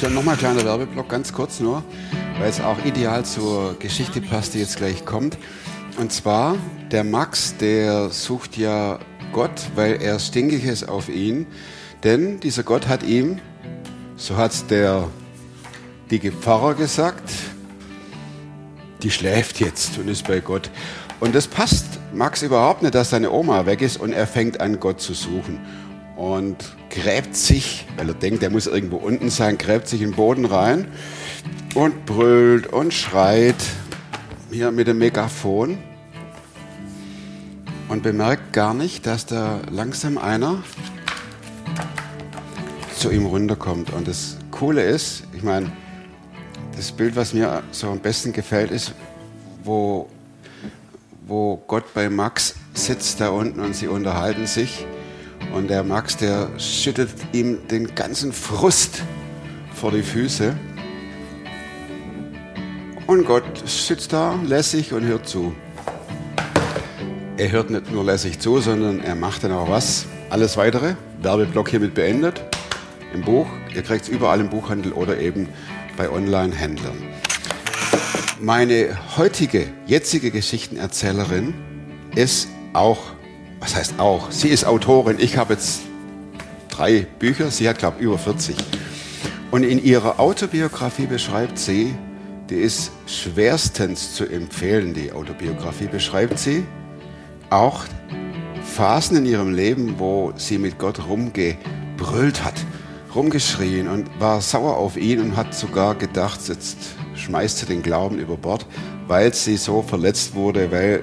Dann nochmal ein kleiner Werbeblock, ganz kurz nur, weil es auch ideal zur Geschichte passt, die jetzt gleich kommt. Und zwar, der Max, der sucht ja Gott, weil er stinkig ist auf ihn. Denn dieser Gott hat ihm, so hat der dicke Pfarrer gesagt, die schläft jetzt und ist bei Gott. Und das passt Max überhaupt nicht, dass seine Oma weg ist und er fängt an, Gott zu suchen. Und gräbt sich, weil er denkt, er muss irgendwo unten sein, gräbt sich in den Boden rein und brüllt und schreit hier mit dem Megafon und bemerkt gar nicht, dass da langsam einer zu ihm runterkommt. Und das Coole ist, ich meine, das Bild, was mir so am besten gefällt, ist, wo, wo Gott bei Max sitzt da unten und sie unterhalten sich. Und der Max, der schüttet ihm den ganzen Frust vor die Füße. Und Gott sitzt da lässig und hört zu. Er hört nicht nur lässig zu, sondern er macht dann auch was. Alles weitere, Werbeblock hiermit beendet. Im Buch, ihr kriegt es überall im Buchhandel oder eben bei Online-Händlern. Meine heutige, jetzige Geschichtenerzählerin ist auch, was heißt auch, sie ist Autorin. Ich habe jetzt drei Bücher, sie hat, glaube ich, über 40. Und in ihrer Autobiografie beschreibt sie, die ist schwerstens zu empfehlen, die Autobiografie beschreibt sie, auch Phasen in ihrem Leben, wo sie mit Gott rumgebrüllt hat rumgeschrien und war sauer auf ihn und hat sogar gedacht, jetzt schmeißt sie den Glauben über Bord, weil sie so verletzt wurde, weil,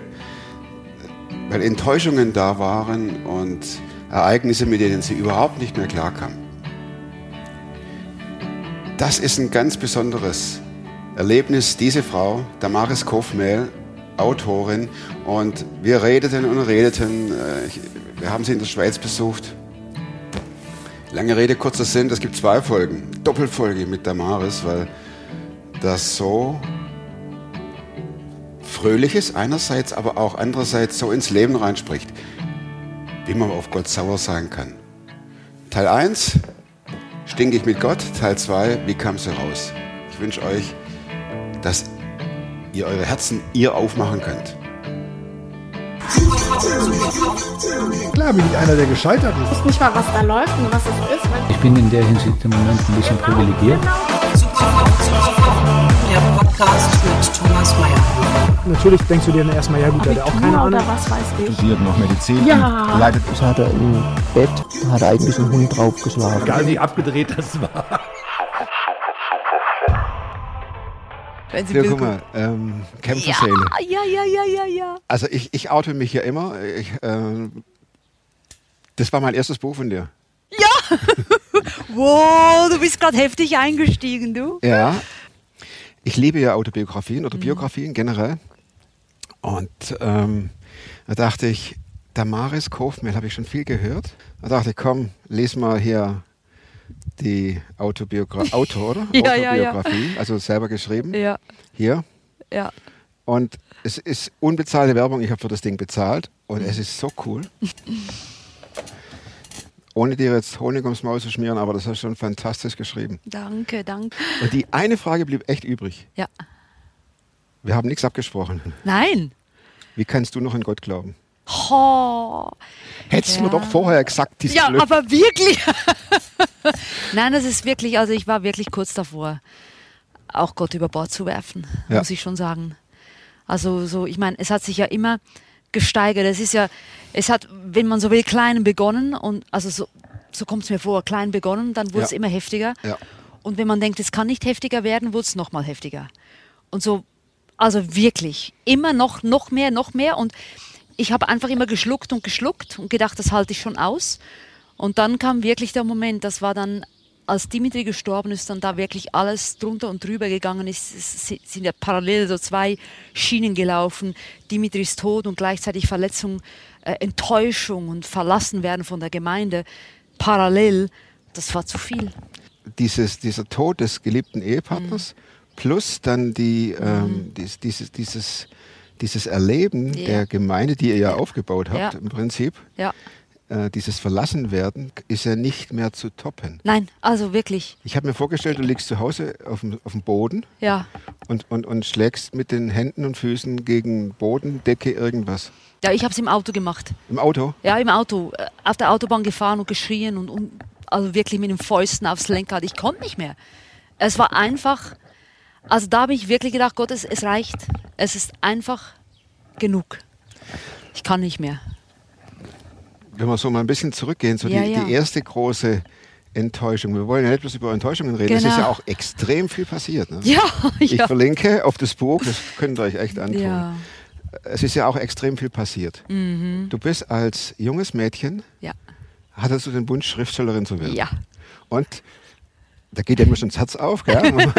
weil Enttäuschungen da waren und Ereignisse, mit denen sie überhaupt nicht mehr klarkam. Das ist ein ganz besonderes Erlebnis, diese Frau, Damaris Kofmehl, Autorin, und wir redeten und redeten. Äh, wir haben sie in der Schweiz besucht Lange Rede, kurzer Sinn, es gibt zwei Folgen. Doppelfolge mit Damaris, weil das so fröhlich ist einerseits, aber auch andererseits so ins Leben reinspricht, wie man auf Gott sauer sein kann. Teil 1, stinke ich mit Gott. Teil 2, wie kam sie raus? Ich wünsche euch, dass ihr eure Herzen ihr aufmachen könnt. Klar bin ich einer, der gescheitert ist. Ich weiß nicht mal, was da läuft und was es ist. Ich bin in der Hinsicht im Moment ein bisschen privilegiert. Der Podcast mit Thomas Mayer. Natürlich denkst du dir dann erstmal, ja gut, der hat auch keine Ahnung. was weiß ich. studiert noch Medizin Ja. und leidet Das hat er im Bett, hat er eigentlich einen Hund draufgeschlagen. Egal wie abgedreht das war. Wenn Sie Ja, will- guck mal, ähm, Kämpferseele. ja, ja, ja, ja, ja. Also ich, ich oute mich ja immer. Ich, ähm, das war mein erstes Buch von dir. Wow, du bist gerade heftig eingestiegen, du. Ja. Ich liebe ja Autobiografien oder Biografien generell. Und ähm, da dachte ich, Damaris Kofmehl habe ich schon viel gehört. Da dachte ich, komm, les mal hier die Autobiogra Autor, oder? Ja, ja, ja. Autobiografie, also selber geschrieben. Ja, Hier. ja. Und es ist unbezahlte Werbung. Ich habe für das Ding bezahlt. Und Mhm. es ist so cool. Ohne dir jetzt Honig ums Maul zu schmieren, aber das hast du schon fantastisch geschrieben. Danke, danke. Und die eine Frage blieb echt übrig. Ja. Wir haben nichts abgesprochen. Nein. Wie kannst du noch an Gott glauben? Oh. Hättest du Ja. mir doch vorher gesagt, dieses Ja, Blöd- aber wirklich. Nein, das ist wirklich, also ich war wirklich kurz davor, auch Gott über Bord zu werfen, Ja. muss ich schon sagen. Also so, ich meine, es hat sich ja immer gesteigert. Es ist ja, es hat, wenn man so will, klein begonnen und also so, so kommt es mir vor, klein begonnen, dann wurde Ja. es immer heftiger. Ja. Und wenn man denkt, es kann nicht heftiger werden, wurde es nochmal heftiger. Und so, also wirklich, immer noch, noch mehr, noch mehr. Und ich habe einfach immer geschluckt und geschluckt und gedacht, das halte ich schon aus. Und dann kam wirklich der Moment, das war dann, als Dimitri gestorben ist, dann da wirklich alles drunter und drüber gegangen ist. Sind ja parallel so zwei Schienen gelaufen. Dimitri ist tot und gleichzeitig Verletzung, äh, Enttäuschung und verlassen werden von der Gemeinde. Parallel, das war zu viel. dieses, dieser Tod des geliebten Ehepartners plus dann die, Mhm. ähm, dies, dieses, dieses, dieses Erleben Ja. der Gemeinde, die ihr ja aufgebaut habt Ja. im Prinzip. Ja. Äh, dieses Verlassenwerden ist ja nicht mehr zu toppen. Nein, also wirklich. Ich habe mir vorgestellt, du liegst zu Hause auf dem, auf dem Boden Ja. und, und, und schlägst mit den Händen und Füßen gegen Boden, Decke, irgendwas. Ja, ich habe es im Auto gemacht. Im Auto? Ja, im Auto. äh, Auf der Autobahn gefahren und geschrien und, und also wirklich mit den Fäusten aufs Lenkrad. Ich konnte nicht mehr. Es war einfach, also da habe ich wirklich gedacht, Gott, es, es reicht. Es ist einfach genug. Ich kann nicht mehr. Wenn wir so mal ein bisschen zurückgehen, so Ja, die, ja. die erste große Enttäuschung. Wir wollen ja nicht bloß über Enttäuschungen reden. Es ist Genau. ja auch extrem viel passiert. Ne? Ja, Ich ja. verlinke auf das Buch, das könnt ihr euch echt antun. Ja, Mhm. Es ist ja auch extrem viel passiert. Du bist als junges Mädchen, ja, hattest du den Wunsch, Schriftstellerin zu werden. ja. Und da geht ja immer schon das Herz auf, gell? Ja, du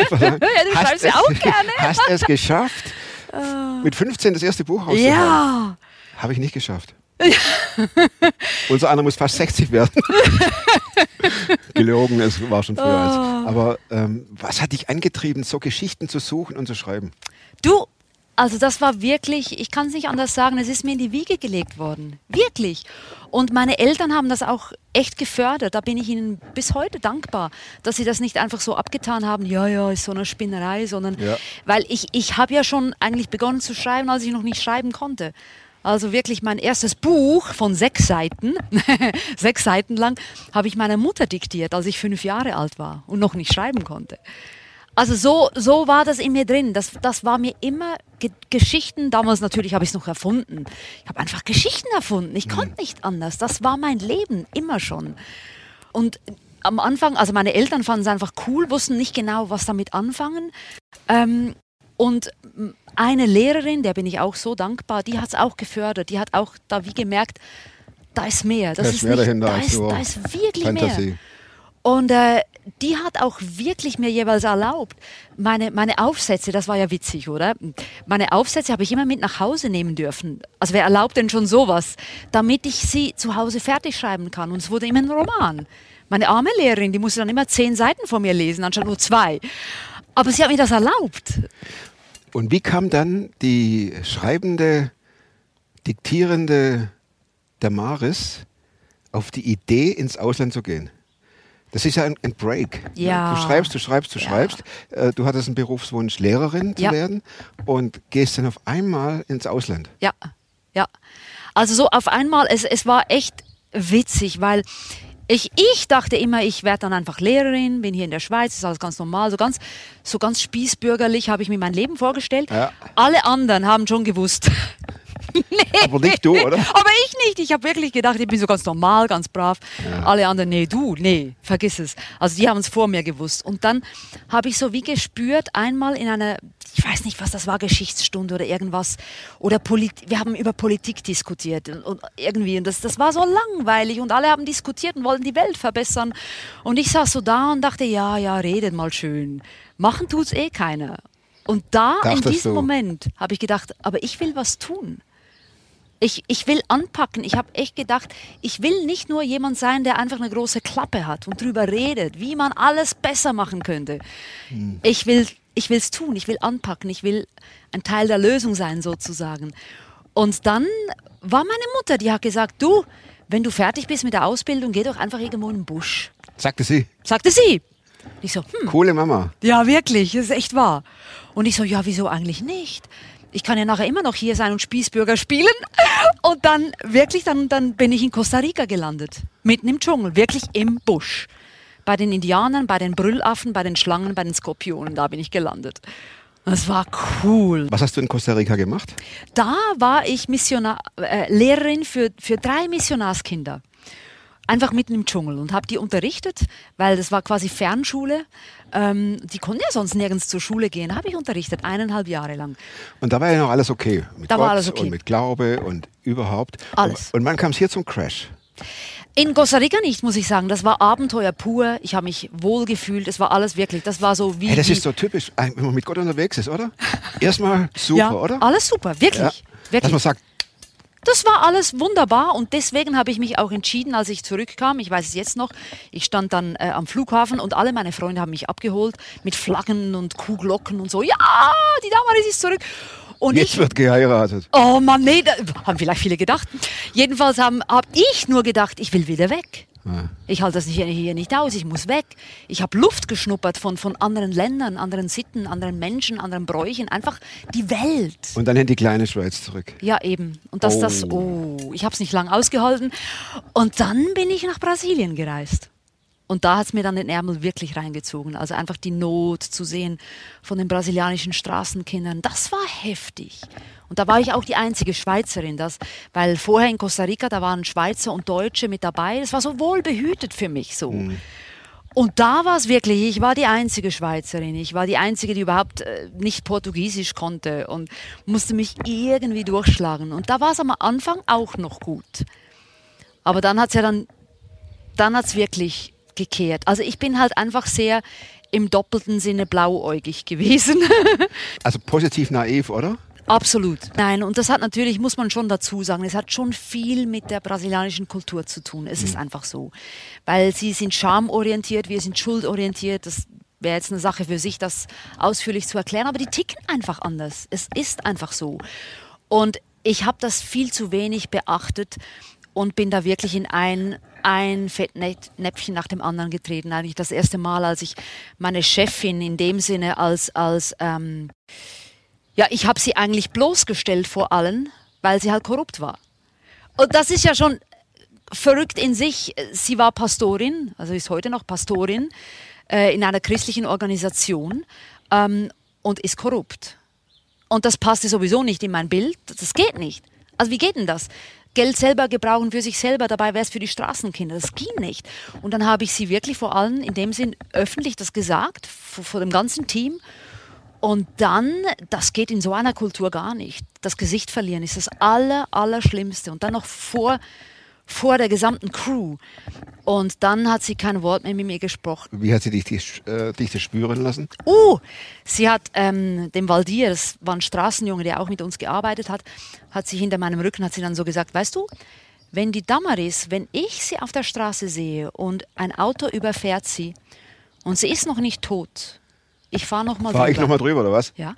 hast schreibst ja es- auch gerne. Hast es geschafft, mit 15 das erste Buch rauszubringen. Ja, Habe ich nicht geschafft. Unser einer muss fast 60 werden. Gelogen, es war schon früher. Oh. Aber ähm, was hat dich angetrieben, so Geschichten zu suchen und zu schreiben? Du, also das war wirklich, ich kann es nicht anders sagen, es ist mir in die Wiege gelegt worden. Wirklich. Und meine Eltern haben das auch echt gefördert. Da bin ich ihnen bis heute dankbar, dass sie das nicht einfach so abgetan haben, ja, ja, ist so eine Spinnerei, sondern Ja. weil ich, ich habe ja schon eigentlich begonnen zu schreiben, als ich noch nicht schreiben konnte. Also wirklich mein erstes Buch von sechs Seiten, sechs Seiten lang, habe ich meiner Mutter diktiert, als ich fünf Jahre alt war und noch nicht schreiben konnte. Also so, so war das in mir drin. Das, das war mir immer Ge Geschichten. Damals natürlich habe ich es noch erfunden. Ich habe einfach Geschichten erfunden. Ich konnte nicht anders. Das war mein Leben immer schon. Und am Anfang, also meine Eltern fanden es einfach cool, wussten nicht genau, was damit anfangen. Ähm, und m, eine Lehrerin, der bin ich auch so dankbar, die hat es auch gefördert. Die hat auch da wie gemerkt, da ist mehr. Das Da ist ist mehr nicht, dahinter da, ist, da ist wirklich Fantasie. mehr. Und äh, die hat auch wirklich mir jeweils erlaubt, meine, meine Aufsätze, das war ja witzig, oder? Meine Aufsätze habe ich immer mit nach Hause nehmen dürfen. Also wer erlaubt denn schon sowas? Damit ich sie zu Hause fertig schreiben kann. Und es wurde immer ein Roman. Meine arme Lehrerin, die musste dann immer zehn Seiten von mir lesen, anstatt nur zwei. Aber sie hat mir das erlaubt. Und wie kam dann die schreibende, diktierende Damaris auf die Idee, ins Ausland zu gehen? Das ist ja ein, ein Break. ne? Ja. Du schreibst, du schreibst, du Ja. schreibst. Äh, Du hattest einen Berufswunsch, Lehrerin zu Ja. werden und gehst dann auf einmal ins Ausland. Ja, ja. Also so auf einmal, es, es war echt witzig, weil ich, ich dachte immer, ich werde dann einfach Lehrerin, bin hier in der Schweiz, ist alles ganz normal, so ganz, so ganz spießbürgerlich habe ich mir mein Leben vorgestellt. Ja. Alle anderen haben schon gewusst. Aber nicht du, oder? Aber ich nicht. Ich habe wirklich gedacht, ich bin so ganz normal, ganz brav. Alle anderen, nee, du, nee, vergiss es. Also die haben es vor mir gewusst. Und dann habe ich so wie gespürt, einmal in einer, ich weiß nicht, was das war, Geschichtsstunde oder irgendwas, oder Polit wir haben über Politik diskutiert und, und irgendwie, und das, das war so langweilig und alle haben diskutiert und wollten die Welt verbessern. Und ich saß so da und dachte, ja, ja, redet mal schön. Machen tut's eh keiner. Und da, in Dachtest diesem du? Moment, habe ich gedacht, aber ich will was tun. Ich, ich will anpacken. Ich habe echt gedacht, ich will nicht nur jemand sein, der einfach eine große Klappe hat und drüber redet, wie man alles besser machen könnte. Ich will ich es tun, ich will anpacken, ich will ein Teil der Lösung sein sozusagen. Und dann war meine Mutter, die hat gesagt, du, wenn du fertig bist mit der Ausbildung, geh doch einfach irgendwo in den Busch. Sagte sie. Sagte sie. Ich so, hm, Coole Mama. ja, wirklich, das ist echt wahr. Und ich so, ja, wieso eigentlich nicht? Ich kann ja nachher immer noch hier sein und Spießbürger spielen. Und dann wirklich, dann, dann bin ich in Costa Rica gelandet. Mitten im Dschungel, wirklich im Busch. Bei den Indianern, bei den Brüllaffen, bei den Schlangen, bei den Skorpionen, da bin ich gelandet. Das war cool. Was hast du in Costa Rica gemacht? Da war ich Missionar, äh, Lehrerin für, für drei Missionarskinder. Einfach mitten im Dschungel und habe die unterrichtet, weil das war quasi Fernschule. Ähm, die konnten ja sonst nirgends zur Schule gehen. Habe ich unterrichtet, eineinhalb Jahre lang. Und da war ja noch alles okay. Mit Da Gott war alles okay. und mit Glaube und überhaupt. Alles. Und, und wann kam es hier zum Crash? In Costa Rica nicht, muss ich sagen. Das war Abenteuer pur. Ich habe mich wohl gefühlt. Es war alles wirklich. Das war so wie. Hey, das ist so typisch, wenn man mit Gott unterwegs ist, oder? Erstmal super, ja, oder? alles super, wirklich. Ja. Dass wirklich. man sagt, Das war alles wunderbar und deswegen habe ich mich auch entschieden, als ich zurückkam, ich weiß es jetzt noch, ich stand dann äh, am Flughafen und alle meine Freunde haben mich abgeholt mit Flaggen und Kuhglocken und so. Ja, die Damaris ist zurück. Und Jetzt ich, wird geheiratet. oh Mann, nee, da haben vielleicht viele gedacht. Jedenfalls habe hab ich nur gedacht, ich will wieder weg. Ich halte das hier, hier nicht aus, ich muss weg. Ich habe Luft geschnuppert von, von anderen Ländern, anderen Sitten, anderen Menschen, anderen Bräuchen, einfach die Welt. Und dann in die kleine Schweiz zurück. Ja, eben. Und das, das, oh, ich habe es nicht lang ausgehalten. Und dann bin ich nach Brasilien gereist. Und da hat es mir dann den Ärmel wirklich reingezogen. Also einfach die Not zu sehen von den brasilianischen Straßenkindern, das war heftig. Und da war ich auch die einzige Schweizerin, das, weil vorher in Costa Rica, da waren Schweizer und Deutsche mit dabei. Das war so wohl behütet für mich so. Und da war es wirklich, ich war die einzige Schweizerin. Ich war die einzige, die überhaupt äh, nicht Portugiesisch konnte und musste mich irgendwie durchschlagen. Und da war es am Anfang auch noch gut. Aber dann hat es ja dann, dann hat es wirklich gekehrt. Also ich bin halt einfach sehr im doppelten Sinne blauäugig gewesen. Also positiv naiv, oder? Absolut. Nein, und das hat natürlich, muss man schon dazu sagen, es hat schon viel mit der brasilianischen Kultur zu tun. Es ist einfach so. Weil sie sind schamorientiert, wir sind schuldorientiert. Das wäre jetzt eine Sache für sich, das ausführlich zu erklären. Aber die ticken einfach anders. Es ist einfach so. Und ich habe das viel zu wenig beachtet und bin da wirklich in ein, ein Fettnäpfchen nach dem anderen getreten. Eigentlich das erste Mal, als ich meine Chefin in dem Sinne als, als ähm, ja, ich habe sie eigentlich bloßgestellt vor allen, weil sie halt korrupt war. Und das ist ja schon verrückt in sich. Sie war Pastorin, also ist heute noch Pastorin äh, in einer christlichen Organisation ähm, und ist korrupt. Und das passte sowieso nicht in mein Bild. Das geht nicht. Also wie geht denn das? Geld selber gebrauchen für sich selber, dabei wäre es für die Straßenkinder. Das ging nicht. Und dann habe ich sie wirklich vor allem in dem Sinn öffentlich das gesagt, vor, vor dem ganzen Team. Und dann, das geht in so einer Kultur gar nicht. Das Gesicht verlieren ist das Aller, Allerschlimmste. Und dann noch vor, vor der gesamten Crew. Und dann hat sie kein Wort mehr mit mir gesprochen. Wie hat sie dich, dich, äh, dich das spüren lassen? Uh, sie hat ähm, dem Valdir, das war ein Straßenjunge, der auch mit uns gearbeitet hat, hat sie hinter meinem Rücken, hat sie dann so gesagt, weißt du, wenn die Damaris, wenn ich sie auf der Straße sehe und ein Auto überfährt sie und sie ist noch nicht tot, ich fahre noch mal War ich drüber. nochmal drüber, oder was? Ja.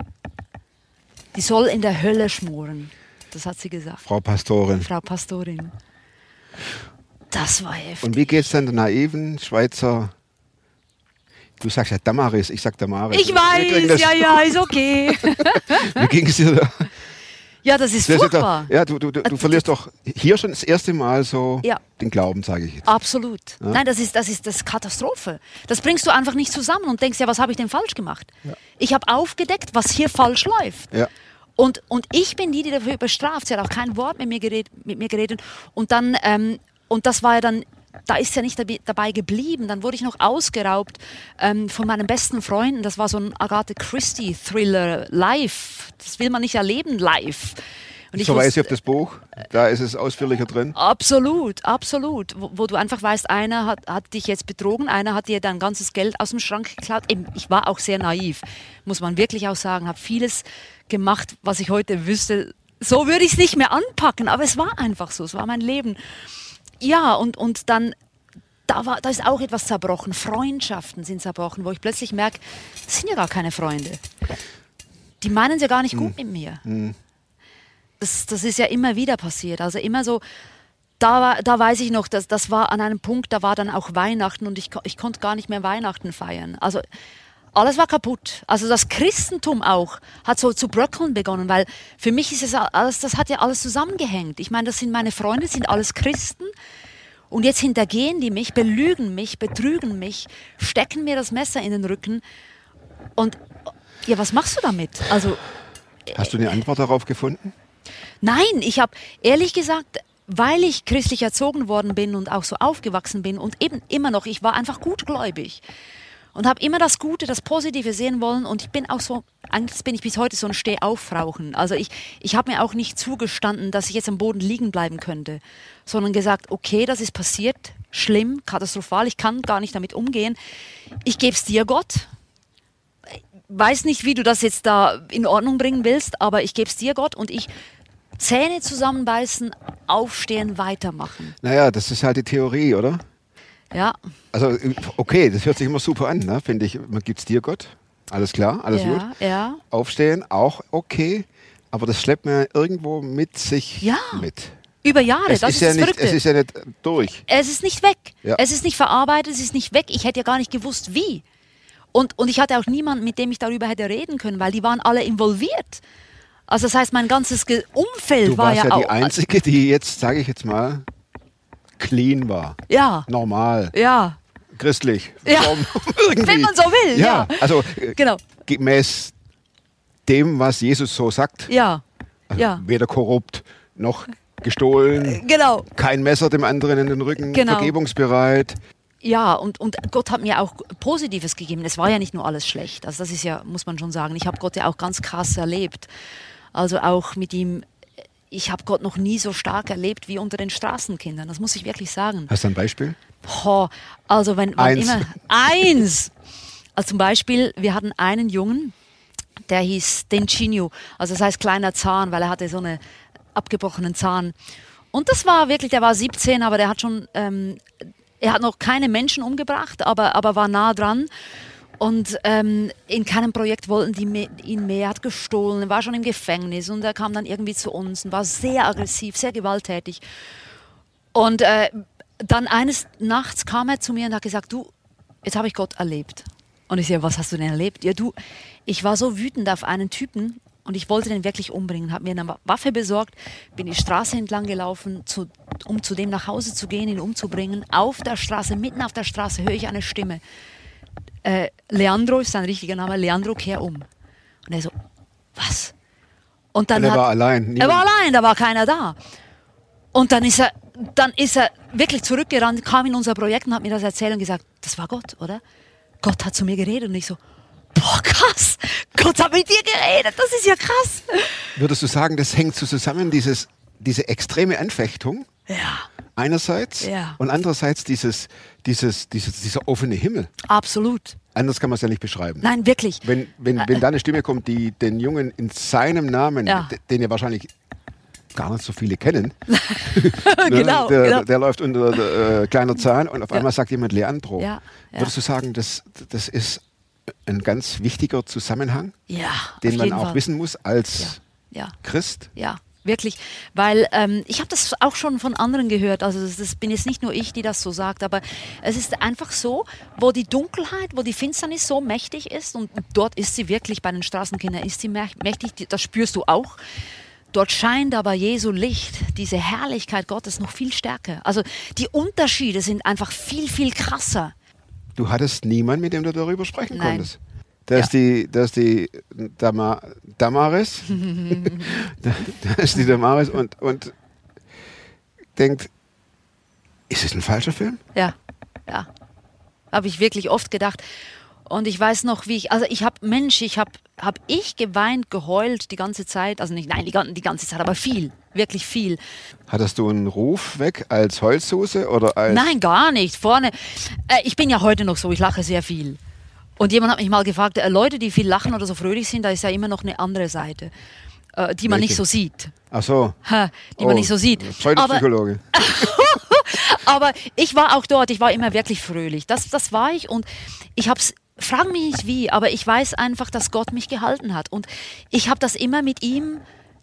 Die soll in der Hölle schmoren. Das hat sie gesagt. Frau Pastorin. Frau Pastorin. Das war heftig. Und wie geht's dann der naiven Schweizer? Du sagst ja Damaris, ich sag Damaris. ich weiß, ja, ja, ist okay. Wie ging es dir da? ja, das ist Das ist furchtbar. doch, ja, du, du, du, du verlierst doch hier schon das erste Mal so Ja. den Glauben, sage ich jetzt. Absolut. Nein, das ist, das ist das ist Katastrophe. Das bringst du einfach nicht zusammen und denkst, ja, was habe ich denn falsch gemacht? Ich habe aufgedeckt, was hier falsch läuft. Und, und ich bin die, die dafür bestraft. Sie hat auch kein Wort mit mir geredet. Mit mir geredet. Und dann, ähm, und das war ja dann, da ist ja nicht dabei, geblieben. Dann wurde ich noch ausgeraubt ähm, von meinen besten Freunden. Das war so ein Agatha Christie Thriller live. Das will man nicht erleben live. Und ich Verweise auf das Buch, da ist es ausführlicher drin. Absolut, absolut. Wo, wo du einfach weißt, einer hat, hat dich jetzt betrogen, einer hat dir dein ganzes Geld aus dem Schrank geklaut. Eben, ich war auch sehr naiv, muss man wirklich auch sagen. Habe vieles gemacht, was ich heute wüsste. So würde ich es nicht mehr anpacken, aber es war einfach so, es war mein Leben. Ja, und, und dann, da, war, da ist auch etwas zerbrochen. Freundschaften sind zerbrochen, wo ich plötzlich merke, das sind ja gar keine Freunde. Die meinen es ja gar nicht gut mit mir das, das ist ja immer wieder passiert. Also immer so, da, da weiß ich noch, dass, das war an einem Punkt, da war dann auch Weihnachten und ich, ich konnte gar nicht mehr Weihnachten feiern. Also alles war kaputt. Also das Christentum auch hat so zu bröckeln begonnen, weil für mich ist es alles, das hat ja alles zusammengehängt. Ich meine, das sind meine Freunde, sind alles Christen. Und jetzt hintergehen die mich, belügen mich, betrügen mich, stecken mir das Messer in den Rücken. Und ja, was machst du damit? Also Hast du eine Antwort darauf gefunden? Nein, ich habe ehrlich gesagt, weil ich christlich erzogen worden bin und auch so aufgewachsen bin und eben immer noch, ich war einfach gutgläubig und habe immer das Gute, das Positive sehen wollen und ich bin auch so, eigentlich bin ich bis heute so ein Stehaufrauchen. Also ich, ich habe mir auch nicht zugestanden, dass ich jetzt am Boden liegen bleiben könnte, sondern gesagt, okay, das ist passiert, schlimm, katastrophal, ich kann gar nicht damit umgehen. Ich gebe es dir, Gott, weiß nicht, wie du das jetzt da in Ordnung bringen willst, aber ich gebe es dir, Gott, und ich Zähne zusammenbeißen, aufstehen, weitermachen. Naja, das ist halt die Theorie, oder? Ja, Also, okay, das hört sich immer super an, ne? finde ich. Man gibt's dir, Gott. Alles klar, alles gut. ja, ja. Aufstehen, auch okay. Aber das schleppt man irgendwo mit sich Ja. mit. Über Jahre, Es das ist, ist, ja das nicht, Verrückte. es ist ja nicht durch. Es ist nicht weg. Ja. Es ist nicht verarbeitet, es ist nicht weg. Ich hätte ja gar nicht gewusst, wie. Und, und ich hatte auch niemanden, mit dem ich darüber hätte reden können, weil die waren alle involviert. Also das heißt, mein ganzes Umfeld Du war warst ja, ja, auch. die Einzige, die jetzt, sage ich jetzt mal, clean war. Ja, Normal, ja. christlich, Ja. Wenn man so will, ja. also äh, Genau. gemäß dem, was Jesus so sagt. Ja, Also ja. Weder korrupt noch gestohlen, genau. kein Messer dem anderen in den Rücken, Genau. vergebungsbereit. Ja, und, und Gott hat mir auch Positives gegeben. Es war ja nicht nur alles schlecht. Also das ist ja, muss man schon sagen. Ich habe Gott ja auch ganz krass erlebt. Also auch mit ihm, ich habe Gott noch nie so stark erlebt wie unter den Straßenkindern. Das muss ich wirklich sagen. Hast du ein Beispiel? Boah, also wenn, wann Eins. immer eins. Also zum Beispiel, wir hatten einen Jungen, der hieß Dencinho, also das heißt kleiner Zahn, weil er hatte so einen abgebrochenen Zahn. Und das war wirklich, der war 17, aber der hat schon, ähm, er hat noch keine Menschen umgebracht, aber, aber war nah dran. Und ähm, in keinem Projekt wollten die ihn mehr, hat gestohlen, war schon im Gefängnis und er kam dann irgendwie zu uns und war sehr aggressiv, sehr gewalttätig. Und äh, dann eines Nachts kam er zu mir und hat gesagt, du, jetzt habe ich Gott erlebt. Und ich sage, was hast du denn erlebt? Ja, du, ich war so wütend auf einen Typen und ich wollte den wirklich umbringen, habe mir eine Waffe besorgt, bin die Straße entlang gelaufen, zu, um zu dem nach Hause zu gehen, ihn umzubringen. Auf der Straße, mitten auf der Straße höre ich eine Stimme. Äh, Leandro ist sein richtiger Name, Leandro, kehr um. Und er so, was? Und dann Und er hat, war allein, Er war allein, da war keiner da. Und dann ist er, dann ist er wirklich zurückgerannt, kam in unser Projekt und hat mir das erzählt und gesagt, das war Gott, oder? Gott hat zu mir geredet und ich so, boah, krass, Gott hat mit dir geredet, das ist ja krass. Würdest du sagen, das hängt so zusammen, dieses, diese extreme Anfechtung Ja, einerseits Ja. und andererseits dieses, dieses, dieses, dieser offene Himmel. absolut. Anders kann man es ja nicht beschreiben. Nein, wirklich. Wenn, wenn, wenn da eine Stimme kommt, die den Jungen in seinem Namen, Ja. den ja wahrscheinlich gar nicht so viele kennen, genau, der, genau. der läuft unter der, äh, kleiner Zahn und auf einmal sagt jemand Leandro. Ja, ja. Würdest du sagen, das, das ist ein ganz wichtiger Zusammenhang, Ja, den man auch Fall. wissen muss als Ja. Christ? Ja, wirklich. Weil ähm, ich habe das auch schon von anderen gehört. Also das, das bin jetzt nicht nur ich, die das so sagt, aber es ist einfach so, wo die Dunkelheit, wo die Finsternis so mächtig ist und dort ist sie wirklich, bei den Straßenkindern ist sie mäch- mächtig, das spürst du auch. Dort scheint aber Jesu Licht, diese Herrlichkeit Gottes noch viel stärker. Also die Unterschiede sind einfach viel, viel krasser. Du hattest niemanden, mit dem du darüber sprechen Nein. konntest. Da ist die, da ist die Dama, Damaris, da, da ist die Damaris und, und denkt, ist es ein falscher Film? Ja, ja. Habe ich wirklich oft gedacht. Und ich weiß noch, wie ich, also ich habe, Mensch, ich habe hab ich geweint, geheult die ganze Zeit. Also nicht, nein, die, die ganze Zeit, aber viel, wirklich viel. Hattest du einen Ruf weg als Heulsuse oder als... Nein, gar nicht. Vorne, äh, ich bin ja heute noch so, ich lache sehr viel. Und jemand hat mich mal gefragt, äh, Leute, die viel lachen oder so fröhlich sind, da ist ja immer noch eine andere Seite, äh, die man Welche? nicht so sieht. Ach so. Ha, die Oh, man nicht so sieht. Aber, Pseudopsychologe. aber ich war auch dort, ich war immer wirklich fröhlich. Das, das war ich und ich habe es, frag mich nicht wie, aber ich weiß einfach, dass Gott mich gehalten hat. Und ich habe das immer mit ihm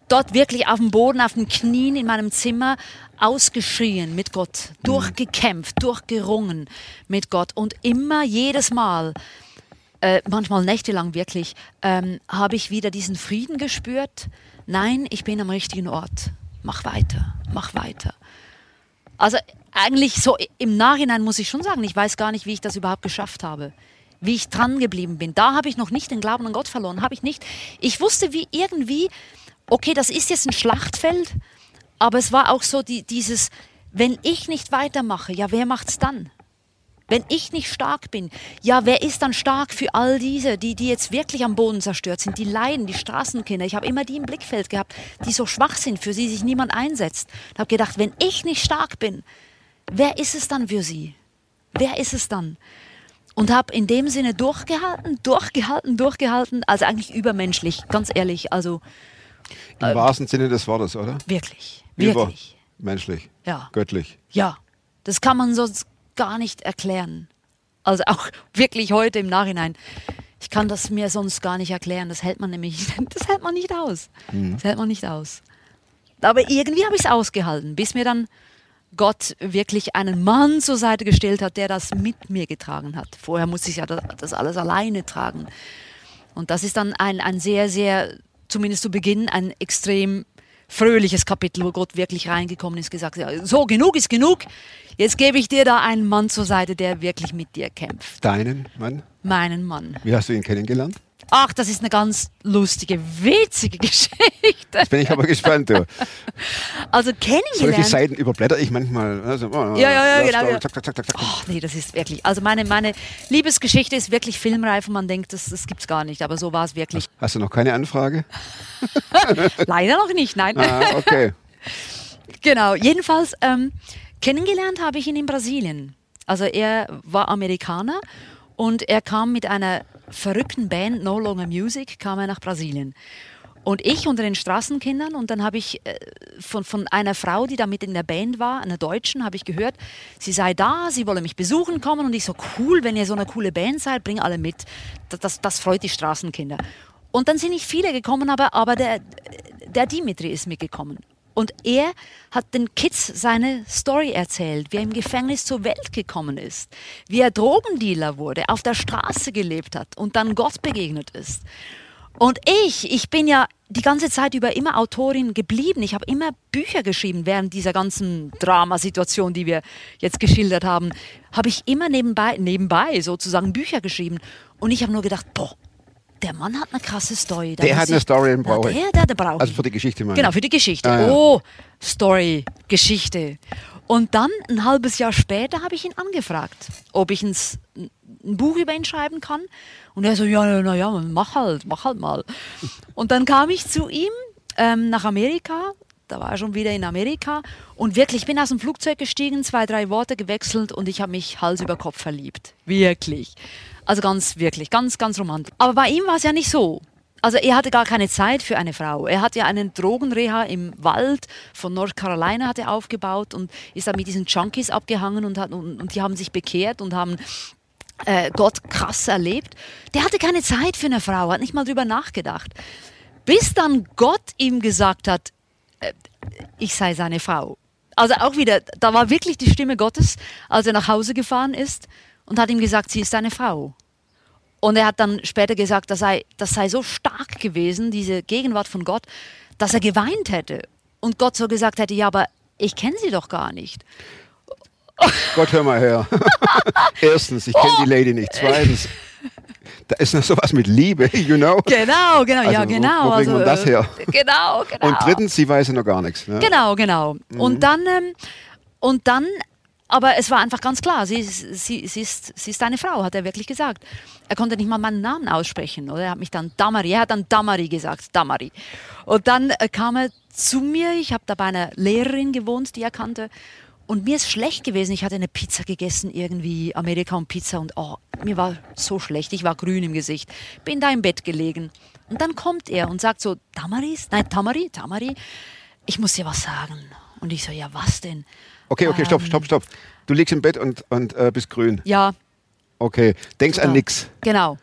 dort wirklich auf dem Boden, auf den Knien in meinem Zimmer ausgeschrien mit Gott, durchgekämpft, durchgerungen mit Gott und immer jedes Mal, äh, manchmal nächtelang wirklich, ähm, habe ich wieder diesen Frieden gespürt. Nein, ich bin am richtigen Ort. Mach weiter, mach weiter. Also eigentlich so im Nachhinein muss ich schon sagen, ich weiß gar nicht, wie ich das überhaupt geschafft habe. Wie ich dran geblieben bin. Da habe ich noch nicht den Glauben an Gott verloren, habe ich nicht. Ich wusste wie irgendwie, okay, das ist jetzt ein Schlachtfeld, aber es war auch so die, dieses, wenn ich nicht weitermache, ja, wer macht's dann? Wenn ich nicht stark bin, ja, wer ist dann stark für all diese, die, die jetzt wirklich am Boden zerstört sind, die leiden, die Straßenkinder. Ich habe immer die im Blickfeld gehabt, die so schwach sind, für sie sich niemand einsetzt. Ich habe gedacht, wenn ich nicht stark bin, wer ist es dann für sie? Wer ist es dann? Und habe in dem Sinne durchgehalten, durchgehalten, durchgehalten, also eigentlich übermenschlich, ganz ehrlich, also Im wahrsten Sinne des Wortes, oder? wirklich, wirklich. Menschlich. Ja. Göttlich. Ja, das kann man sonst gar nicht erklären. Also auch wirklich heute im Nachhinein. Ich kann das mir sonst gar nicht erklären. Das hält man nämlich, das hält man nicht aus. Das hält man nicht aus. Aber irgendwie habe ich es ausgehalten, bis mir dann Gott wirklich einen Mann zur Seite gestellt hat, der das mit mir getragen hat. Vorher musste ich ja das, das alles alleine tragen. Und das ist dann ein, ein sehr, sehr, zumindest zu Beginn, ein extrem fröhliches Kapitel, wo Gott wirklich reingekommen ist, gesagt hat, so, genug ist genug. Jetzt gebe ich dir da einen Mann zur Seite, der wirklich mit dir kämpft. Deinen Mann? Meinen Mann. Wie hast du ihn kennengelernt? Ach, das ist eine ganz lustige, witzige Geschichte. Jetzt bin ich aber gespannt. Du. Also Solche kennengelernt. Seiten überblätter ich manchmal. Also, oh, Ja, ja, ja, genau. Zack, zack, zack, zack, zack. Ach nee, das ist wirklich. Also meine, meine Liebesgeschichte ist wirklich filmreif und man denkt, das, das gibt's gar nicht. Aber so war es wirklich. Hast du noch keine Anfrage? Leider noch nicht, nein. Ah, okay. Genau, jedenfalls ähm, kennengelernt habe ich ihn in Brasilien. Also er war Amerikaner und er kam mit einer verrückten Band No Longer Music, kam er nach Brasilien. Und ich unter den Straßenkindern und dann habe ich äh, von, von einer Frau, die da mit in der Band war, einer Deutschen, habe ich gehört, sie sei da, sie wolle mich besuchen kommen und ich so, cool, wenn ihr so eine coole Band seid, bring alle mit. Das, das, das freut die Straßenkinder. Und dann sind nicht viele gekommen, aber, aber der, der Dimitri ist mitgekommen. Und er hat den Kids seine Story erzählt, wie er im Gefängnis zur Welt gekommen ist, wie er Drogendealer wurde, auf der Straße gelebt hat und dann Gott begegnet ist. Und ich, ich bin ja die ganze Zeit über immer Autorin geblieben. Ich habe immer Bücher geschrieben während dieser ganzen Dramasituation, die wir jetzt geschildert haben. Habe ich immer nebenbei, nebenbei sozusagen Bücher geschrieben. Und ich habe nur gedacht, boah, der Mann hat eine krasse Story. Da Der hat eine ich- Story, Na, brauche ich. Der, der, der brauche ich. Also für die Geschichte meine Genau, für die Geschichte. Ah, ja. Oh, Story, Geschichte. Und dann, ein halbes Jahr später, habe ich ihn angefragt, ob ich ein, ein Buch über ihn schreiben kann. Und er so, ja, na ja, mach halt, mach halt mal. Und dann kam ich zu ihm ähm, nach Amerika. Da war er schon wieder in Amerika. Und wirklich, ich bin aus dem Flugzeug gestiegen, zwei, drei Worte gewechselt und ich habe mich Hals über Kopf verliebt. Wirklich. Also ganz, wirklich, ganz, ganz romantisch. Aber bei ihm war es ja nicht so. Also er hatte gar keine Zeit für eine Frau. Er hat ja einen Drogenreha im Wald von North Carolina hat er aufgebaut und ist da mit diesen Junkies abgehangen und, hat, und, und die haben sich bekehrt und haben äh, Gott krass erlebt. Der hatte keine Zeit für eine Frau, hat nicht mal drüber nachgedacht. Bis dann Gott ihm gesagt hat, äh, ich sei seine Frau. Also auch wieder, da war wirklich die Stimme Gottes, als er nach Hause gefahren ist und hat ihm gesagt, sie ist seine Frau. Und er hat dann später gesagt, das sei, das sei so stark gewesen, diese Gegenwart von Gott, dass er geweint hätte. Und Gott so gesagt hätte, ja, aber ich kenne sie doch gar nicht. Gott, hör mal her. Erstens, ich kenne Oh. die Lady nicht. Zweitens, da ist noch sowas mit Liebe, you know. Genau, genau, ja, Also, wo- genau. wo kriegt man das her? Genau, genau. Und drittens, sie weiß ja noch gar nichts. Ne? Genau, genau. Und dann, ähm, und dann, aber es war einfach ganz klar, sie, ist- sie, sie, ist, sie ist eine Frau, hat er wirklich gesagt. Er konnte nicht mal meinen Namen aussprechen, oder? Er hat mich dann Damari, er hat dann Damari gesagt, Damari. Und dann äh, kam er zu mir, ich habe da bei einer Lehrerin gewohnt, die er kannte. Und mir ist schlecht gewesen. Ich hatte eine Pizza gegessen, irgendwie Amerika und Pizza. Und oh, mir war so schlecht. Ich war grün im Gesicht. Bin da im Bett gelegen. Und dann kommt er und sagt so, Damaris? Nein, Tamari, Tamari, ich muss dir was sagen. Und ich so, ja, was denn? Okay, okay, stopp, Ähm. stopp, stopp. Du liegst im Bett und, und äh, bist grün. Ja, Okay, denkst an Ja. nix. genau.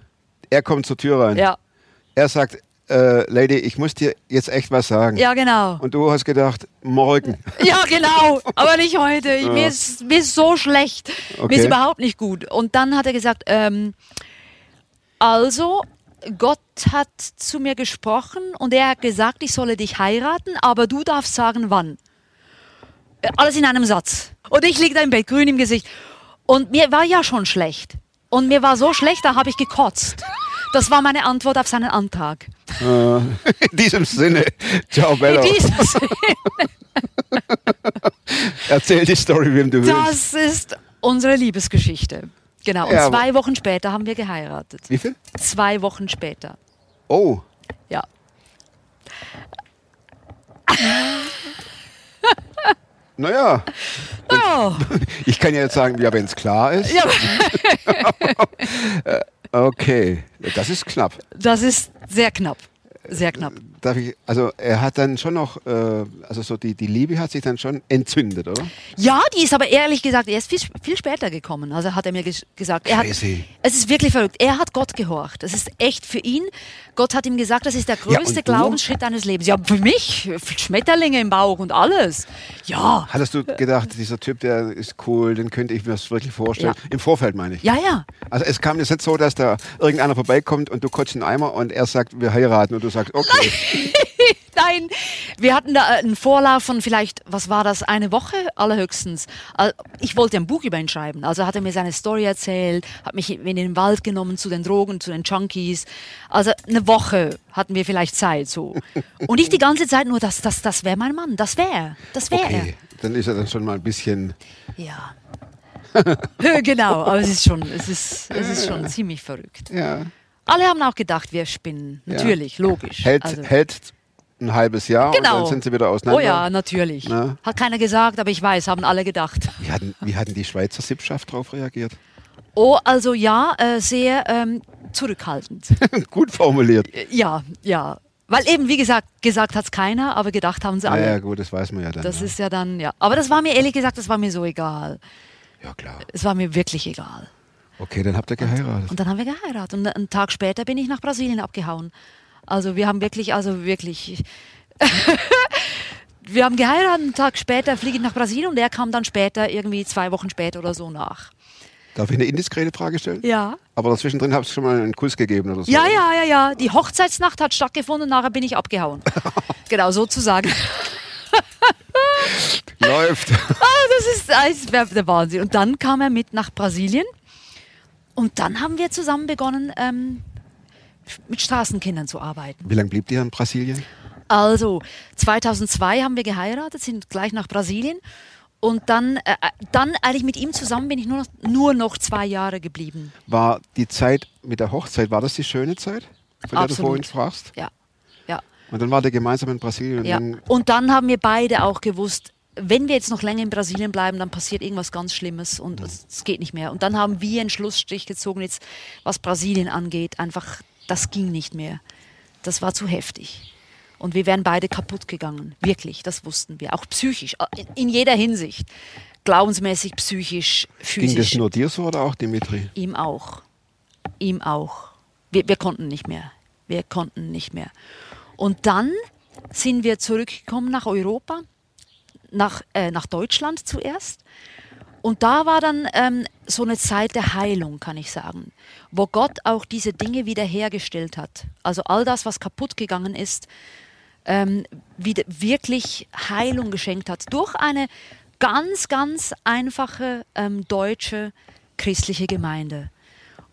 Er kommt zur Tür rein. Ja, Er sagt, äh, Lady, ich muss dir jetzt echt was sagen. ja, genau. Und du hast gedacht, morgen. Ja, genau, aber nicht heute. Ich, mir, ist, mir ist so schlecht. Mir Okay. ist überhaupt nicht gut. Und dann hat er gesagt, ähm, also, Gott hat zu mir gesprochen und er hat gesagt, ich solle dich heiraten, aber du darfst sagen, wann. Äh, Alles in einem Satz. Und ich liege da im Bett, grün im Gesicht. Und mir war ja schon schlecht. Und mir war so schlecht, da habe ich gekotzt. Das war meine Antwort auf seinen Antrag. Äh, in diesem Sinne, ciao Bello. In diesem Sinne, Erzähl die Story, wem du willst. Das ist unsere Liebesgeschichte. Genau. Und Ja, zwei Wochen später haben wir geheiratet. Wie viel? Zwei Wochen später. Oh, Ja. naja, Oh, ich kann ja jetzt sagen, ja, wenn es klar ist. ja, Okay, das ist knapp. das ist sehr knapp. Sehr knapp. Darf ich, also er hat dann schon noch, äh, also so die, die Liebe hat sich dann schon entzündet, oder? Ja, die ist aber ehrlich gesagt erst viel, viel später gekommen. Also hat er mir ges gesagt. Er hat, Crazy. es ist wirklich verrückt. Er hat Gott gehorcht. Das ist echt für ihn. Gott hat ihm gesagt, das ist der Ja, größte du? Glaubensschritt deines Lebens. Ja, für mich, Schmetterlinge im Bauch und alles. Ja, Hattest du gedacht, dieser Typ, der ist cool, den könnte ich mir das wirklich vorstellen? Ja. Im Vorfeld meine ich. ja, ja. Also es kam jetzt nicht so, dass da irgendeiner vorbeikommt und du kotzt einen Eimer und er sagt, wir heiraten und du sagst, okay. Nein, wir hatten da einen Vorlauf von vielleicht, was war das, eine Woche allerhöchstens. Al- Ich wollte ein Buch über ihn schreiben. Also hat er mir seine Story erzählt, hat mich in den Wald genommen zu den Drogen, zu den Junkies. Also eine Woche hatten wir vielleicht Zeit so. Und ich die ganze Zeit nur, das, das, das wäre mein Mann, das wäre, das wäre Okay, dann ist er dann schon mal ein bisschen. er. Ja. genau, aber es ist schon, es ist, es ist schon ziemlich verrückt. Ja. Alle haben auch gedacht, wir spinnen. Natürlich, logisch. Hält, Also- hält ein halbes Jahr Genau. und dann sind sie wieder auseinander. Oh ja, natürlich. Na? Hat keiner gesagt, aber ich weiß, haben alle gedacht. Wie hatten, wie hatten die Schweizer Sippschaft darauf reagiert? Oh, also ja, äh, sehr ähm, zurückhaltend. Gut formuliert. Äh, ja, ja. Weil eben, wie gesagt, gesagt hat es keiner, aber gedacht haben sie alle. Naja, gut, das weiß man ja dann. Das ja. ist ja dann, ja. Aber das war mir ehrlich gesagt, das war mir so egal. ja, klar. Es war mir wirklich egal. Okay, dann habt ihr geheiratet. Und dann haben wir geheiratet. Und einen Tag später bin ich nach Brasilien abgehauen. Also wir haben wirklich, also wirklich. wir haben geheiratet, einen Tag später fliege ich nach Brasilien und er kam dann später, irgendwie zwei Wochen später oder so nach. Darf ich eine indiskrete Frage stellen? Ja. Aber dazwischendrin habt ihr schon mal einen Kuss gegeben oder so? Ja, ja, ja, ja. Die Hochzeitsnacht hat stattgefunden, nachher bin ich abgehauen. genau, sozusagen. Läuft. Das ist, das ist der Wahnsinn. Und dann kam er mit nach Brasilien und dann haben wir zusammen begonnen, ähm, mit Straßenkindern zu arbeiten. Wie lange blieb ihr in Brasilien? Also 2002 haben wir geheiratet, sind gleich nach Brasilien und dann, äh, dann eigentlich mit ihm zusammen bin ich nur noch, nur noch zwei Jahre geblieben. War die Zeit mit der Hochzeit, war das die schöne Zeit, von der du Absolut. vorhin sprachst? Ja, ja, Und dann war der gemeinsam in Brasilien. Und ja. dann, Und dann haben wir beide auch gewusst, wenn wir jetzt noch länger in Brasilien bleiben, dann passiert irgendwas ganz Schlimmes und es, es geht nicht mehr. Und dann haben wir einen Schlussstrich gezogen, jetzt was Brasilien angeht, einfach, das ging nicht mehr. Das war zu heftig. Und wir wären beide kaputt gegangen. Wirklich, das wussten wir. Auch psychisch, äh, in, in jeder Hinsicht. Glaubensmäßig, psychisch, physisch. ging das nur dir so oder auch Dimitri? Ihm auch. Ihm auch. Wir, wir konnten nicht mehr. Wir konnten nicht mehr. Und dann sind wir zurückgekommen nach Europa, nach, äh, nach Deutschland zuerst. Und da war dann ähm, so eine Zeit der Heilung, kann ich sagen, wo Gott auch diese Dinge wiederhergestellt hat. Also all das, was kaputt gegangen ist, ähm, wieder wirklich Heilung geschenkt hat durch eine ganz, ganz einfache ähm, deutsche christliche Gemeinde.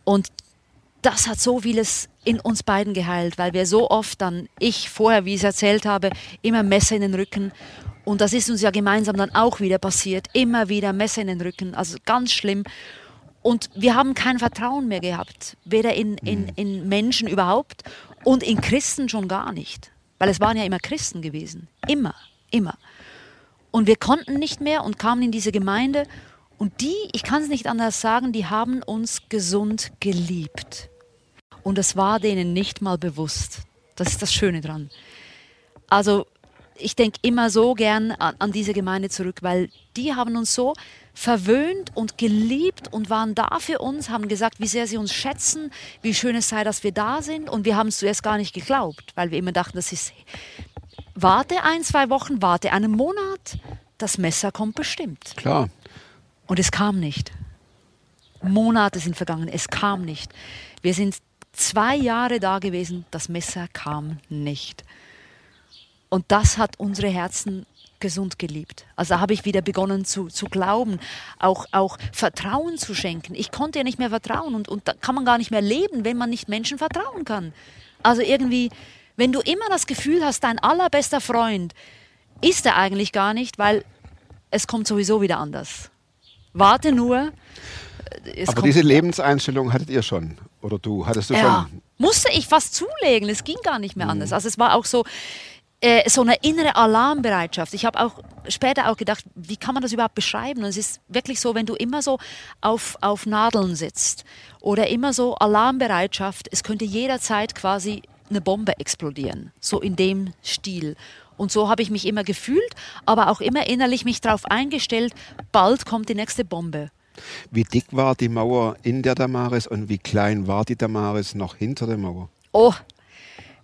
Und das hat so vieles in uns beiden geheilt, weil wir so oft dann, ich vorher, wie ich es erzählt habe, immer Messer in den Rücken. Und das ist uns ja gemeinsam dann auch wieder passiert. Immer wieder Messer in den Rücken. Also ganz schlimm. Und wir haben kein Vertrauen mehr gehabt. Weder in, in, in Menschen überhaupt und in Christen schon gar nicht. Weil es waren ja immer Christen gewesen. Immer, immer. Und wir konnten nicht mehr und kamen in diese Gemeinde. Und die, ich kann es nicht anders sagen, die haben uns gesund geliebt. Und es war denen nicht mal bewusst. Das ist das Schöne dran. Also ich denke immer so gern an, an diese Gemeinde zurück, weil die haben uns so verwöhnt und geliebt und waren da für uns, haben gesagt, wie sehr sie uns schätzen, wie schön es sei, dass wir da sind. Und wir haben es zuerst gar nicht geglaubt, weil wir immer dachten, das ist, warte ein, zwei Wochen, warte einen Monat, das Messer kommt bestimmt. Klar. Und es kam nicht. Monate sind vergangen, es kam nicht. Wir sind zwei Jahre da gewesen, das Messer kam nicht. Und das hat unsere Herzen gesund geliebt. Also habe ich wieder begonnen zu, zu glauben, auch, auch Vertrauen zu schenken. Ich konnte ja nicht mehr vertrauen und, und da kann man gar nicht mehr leben, wenn man nicht Menschen vertrauen kann. Also irgendwie, wenn du immer das Gefühl hast, dein allerbester Freund ist er eigentlich gar nicht, weil es kommt sowieso wieder anders. Warte nur. Aber diese. Lebenseinstellung hattet ihr schon. Oder du? Hattest du Ja, schon? musste ich fast zulegen. Es ging gar nicht mehr anders. Also es war auch so, äh, so eine innere Alarmbereitschaft. Ich habe auch später auch gedacht, wie kann man das überhaupt beschreiben? Und es ist wirklich so, wenn du immer so auf, auf Nadeln sitzt oder immer so Alarmbereitschaft, es könnte jederzeit quasi eine Bombe explodieren. So in dem Stil. Und so habe ich mich immer gefühlt, aber auch immer innerlich mich darauf eingestellt, bald kommt die nächste Bombe. Wie dick war die Mauer in der Damaris und wie klein war die Damaris noch hinter der Mauer? Oh,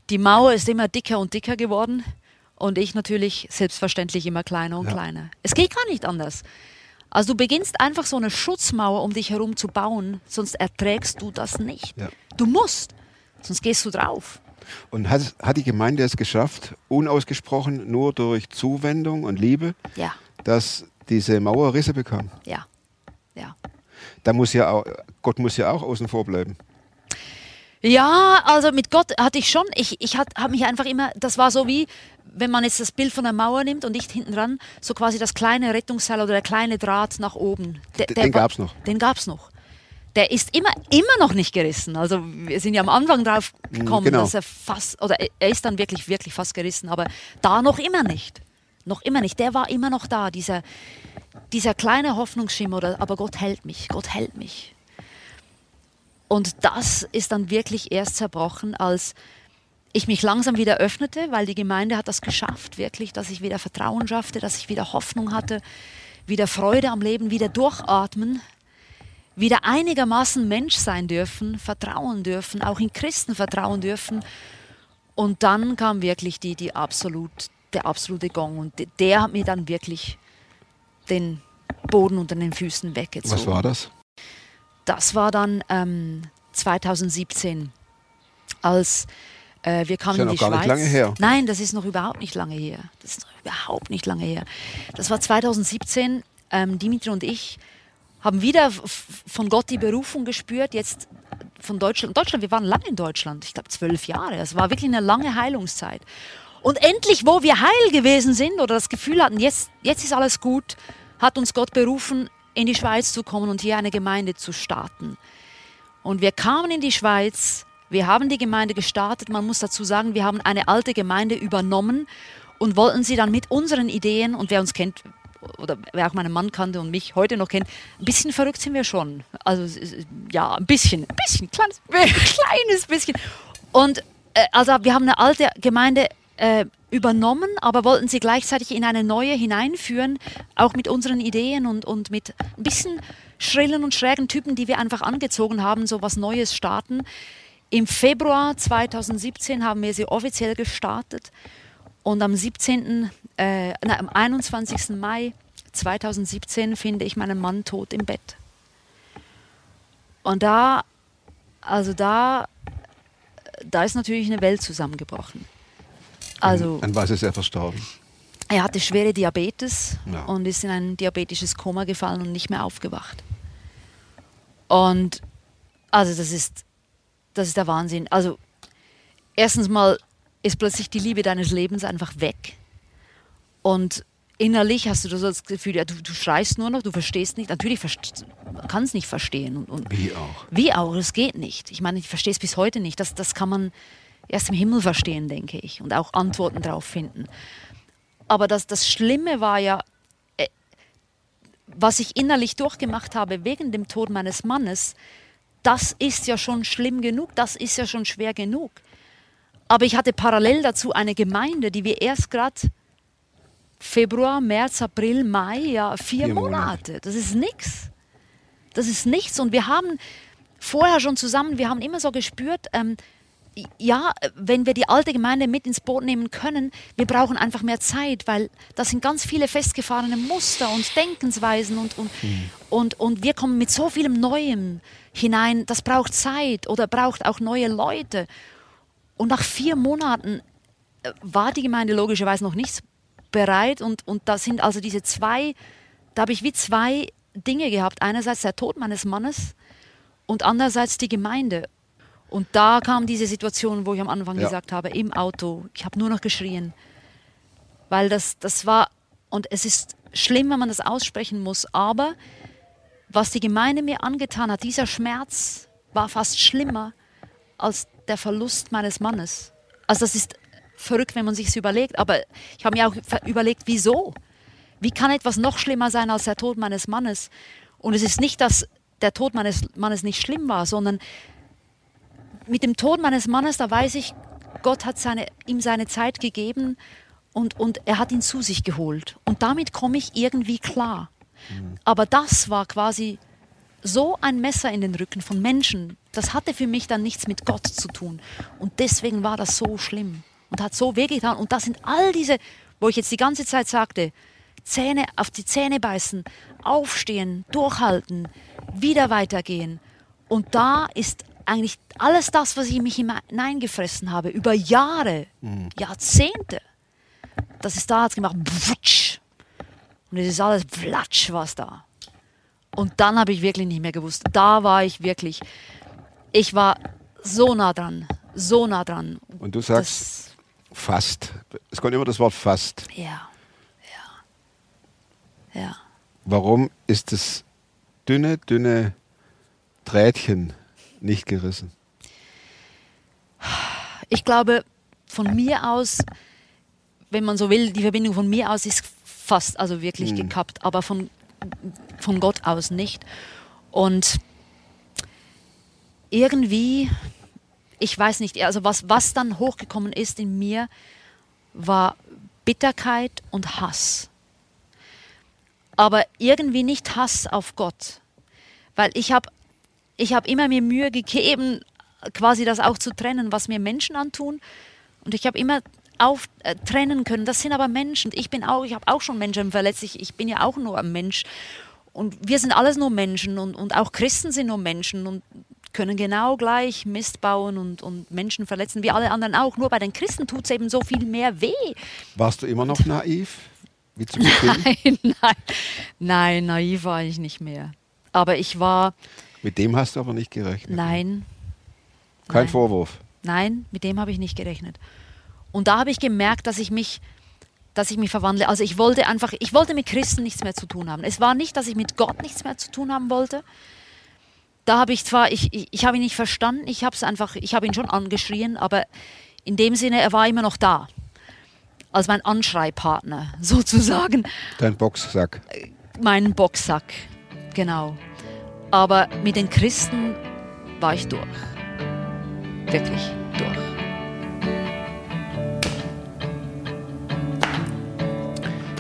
die Mauer ist immer dicker und dicker geworden und ich natürlich selbstverständlich immer kleiner und Ja. kleiner. Es geht gar nicht anders. Also du beginnst einfach so eine Schutzmauer um dich herum zu bauen, sonst erträgst du das nicht. Ja. Du musst, sonst gehst du drauf. Und hat, hat die Gemeinde es geschafft, unausgesprochen nur durch Zuwendung und Liebe, Ja, dass diese Mauer Risse bekam? ja, ja. Da muss ja auch, Gott muss ja auch außen vor bleiben. Ja, also mit Gott hatte ich schon, ich, ich habe mich einfach immer, das war so wie, wenn man jetzt das Bild von der Mauer nimmt und ich hinten dran, so quasi das kleine Rettungsseil oder der kleine Draht nach oben. Der, Den- der den war- gab's noch. Den gab es noch. Der ist immer, immer noch nicht gerissen. Also wir sind ja am Anfang drauf gekommen, genau. dass er fast, oder er- er ist dann wirklich, wirklich fast gerissen, aber da noch immer nicht. Noch immer nicht. Der war immer noch da, dieser, dieser kleine Hoffnungsschimmer, aber Gott hält mich, Gott hält mich. Und das ist dann wirklich erst zerbrochen, als ich mich langsam wieder öffnete, weil die Gemeinde hat das geschafft, wirklich, dass ich wieder Vertrauen schaffte, dass ich wieder Hoffnung hatte, wieder Freude am Leben, wieder durchatmen, wieder einigermaßen Mensch sein dürfen, vertrauen dürfen, auch in Christen vertrauen dürfen. Und dann kam wirklich die, die absolut, der absolute Gong und de- der hat mir dann wirklich den Boden unter den Füßen weggezogen. Was war das? Das war dann ähm, 2017, als äh, wir kamen Ist ja in noch die gar Schweiz. nicht lange her. Nein, das ist noch überhaupt nicht lange her. Das ist noch überhaupt nicht lange her. Das war 2017. Ähm, Dimitri und ich haben wieder von Gott die Berufung gespürt. Jetzt von Deutschland. Deutschland, wir waren lange in Deutschland. Ich glaube zwölf Jahre. Es war wirklich eine lange Heilungszeit. Und endlich, wo wir heil gewesen sind oder das Gefühl hatten, jetzt, jetzt ist alles gut, hat uns Gott berufen, in die Schweiz zu kommen und hier eine Gemeinde zu starten. Und wir kamen in die Schweiz, wir haben die Gemeinde gestartet. Man muss dazu sagen, wir haben eine alte Gemeinde übernommen und wollten sie dann mit unseren Ideen, und wer uns kennt, oder wer auch meinen Mann kannte und mich heute noch kennt, ein bisschen verrückt sind wir schon. Also ja, ein bisschen, ein bisschen, kleines, kleines bisschen. Und äh, also wir haben eine alte Gemeinde äh, übernommen, aber wollten sie gleichzeitig in eine neue hineinführen, auch mit unseren Ideen und, und mit ein bisschen schrillen und schrägen Typen, die wir einfach angezogen haben, so was Neues starten. Im Februar 2017 haben wir sie offiziell gestartet und am 17., äh, nein, am 21. Mai 2017 finde ich meinen Mann tot im Bett. Und da, also da, da ist natürlich eine Welt zusammengebrochen. Also An was ist er verstorben? er hatte schwere Diabetes Ja. und ist in ein diabetisches Koma gefallen und nicht mehr aufgewacht. Und also das ist, das ist der Wahnsinn. Also erstens mal ist plötzlich die Liebe deines Lebens einfach weg. Und innerlich hast du das Gefühl, ja, du, du schreist nur noch, du verstehst nicht. Natürlich kann es nicht verstehen. Und, und Wie auch. wie auch, es geht nicht. Ich meine, ich verstehe es bis heute nicht. Das, das kann man erst im Himmel verstehen, denke ich, und auch Antworten darauf finden. Aber das, das Schlimme war ja, äh, was ich innerlich durchgemacht habe wegen dem Tod meines Mannes, das ist ja schon schlimm genug, das ist ja schon schwer genug. Aber ich hatte parallel dazu eine Gemeinde, die wir erst gerade Februar, März, April, Mai, ja, vier, Vier Monate. Monate. Das ist nichts. Das ist nichts. Und wir haben vorher schon zusammen, wir haben immer so gespürt, ähm, ja, wenn wir die alte Gemeinde mit ins Boot nehmen können, wir brauchen einfach mehr Zeit, weil das sind ganz viele festgefahrene Muster und Denkensweisen und, und, und, und wir kommen mit so vielem Neuem hinein. Das braucht Zeit oder braucht auch neue Leute. Und nach vier Monaten äh, war die Gemeinde logischerweise noch nicht bereit und, und da sind also diese zwei, da habe ich wie zwei Dinge gehabt. Einerseits der Tod meines Mannes und andererseits die Gemeinde. Und da kam diese Situation, wo ich am Anfang Ja. gesagt habe, im Auto, ich habe nur noch geschrien. Weil das, das war, und es ist schlimm, wenn man das aussprechen muss, aber was die Gemeinde mir angetan hat, dieser Schmerz war fast schlimmer als der Verlust meines Mannes. Also das ist verrückt, wenn man sich überlegt, aber ich habe mir auch überlegt, wieso? Wie kann etwas noch schlimmer sein als der Tod meines Mannes? Und es ist nicht, dass der Tod meines Mannes nicht schlimm war, sondern mit dem Tod meines Mannes, da weiß ich, Gott hat seine, ihm seine Zeit gegeben und, und er hat ihn zu sich geholt. Und damit komme ich irgendwie klar. Aber das war quasi so ein Messer in den Rücken von Menschen. Das hatte für mich dann nichts mit Gott zu tun. Und deswegen war das so schlimm und hat so wehgetan. Und das sind all diese, wo ich jetzt die ganze Zeit sagte, Zähne auf die Zähne beißen, aufstehen, durchhalten, wieder weitergehen. Und da ist eigentlich alles das, was ich mich hineingefressen habe, über Jahre, Jahrzehnte, das ist da, hat gemacht, und es ist alles Flatsch, was da. Und dann habe ich wirklich nicht mehr gewusst. Da war ich wirklich, ich war so nah dran, so nah dran. Und du sagst fast. Es kommt immer das Wort fast. Ja, ja, ja. Warum ist das dünne, dünne Drähtchen nicht gerissen? Ich glaube, von mir aus, wenn man so will, die Verbindung von mir aus ist fast, also wirklich Mhm. gekappt, aber von, von Gott aus nicht. Und irgendwie, ich weiß nicht, also was, was dann hochgekommen ist in mir, war Bitterkeit und Hass. Aber irgendwie nicht Hass auf Gott. Weil ich habe ich hab immer mir Mühe gegeben, quasi das auch zu trennen, was mir Menschen antun. Und ich habe immer auf, äh, trennen können. Das sind aber Menschen. Ich bin auch, ich habe auch schon Menschen verletzt. Ich, ich bin ja auch nur ein Mensch. Und wir sind alles nur Menschen und, und auch Christen sind nur Menschen und können genau gleich Mist bauen und, und Menschen verletzen, wie alle anderen auch. Nur bei den Christen tut es eben so viel mehr weh. Warst du immer noch naiv? Wie zu Beginn? Nein, nein, nein, naiv war ich nicht mehr. Aber ich war, Mit dem hast du aber nicht gerechnet. nein, Kein nein. Vorwurf. Nein, mit dem habe ich nicht gerechnet. Und da habe ich gemerkt, dass ich mich, dass ich mich verwandle. Also ich wollte einfach, ich wollte mit Christen nichts mehr zu tun haben. Es war nicht, dass ich mit Gott nichts mehr zu tun haben wollte. Da habe ich zwar, ich, ich, ich habe ihn nicht verstanden, ich habe es einfach, ich habe ihn schon angeschrien, aber in dem Sinne, er war immer noch da. Als mein Anschreipartner, sozusagen Dein Boxsack. meinen Boxsack. Genau. Aber mit den Christen war ich durch. Wirklich durch.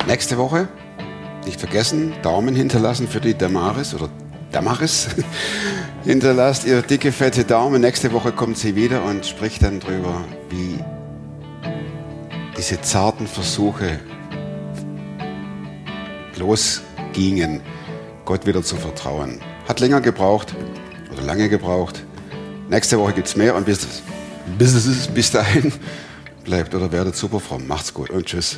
Nächste Woche, nicht vergessen, Daumen hinterlassen für die Damaris oder Damaris. Hinterlasst ihr dicke, fette Daumen. Nächste Woche kommt sie wieder und spricht dann drüber, wie diese zarten Versuche losgingen, Gott wieder zu vertrauen. Hat länger gebraucht oder lange gebraucht. Nächste Woche gibt es mehr und bis, bis, bis dahin bleibt oder werdet super fromm. Macht's gut und tschüss.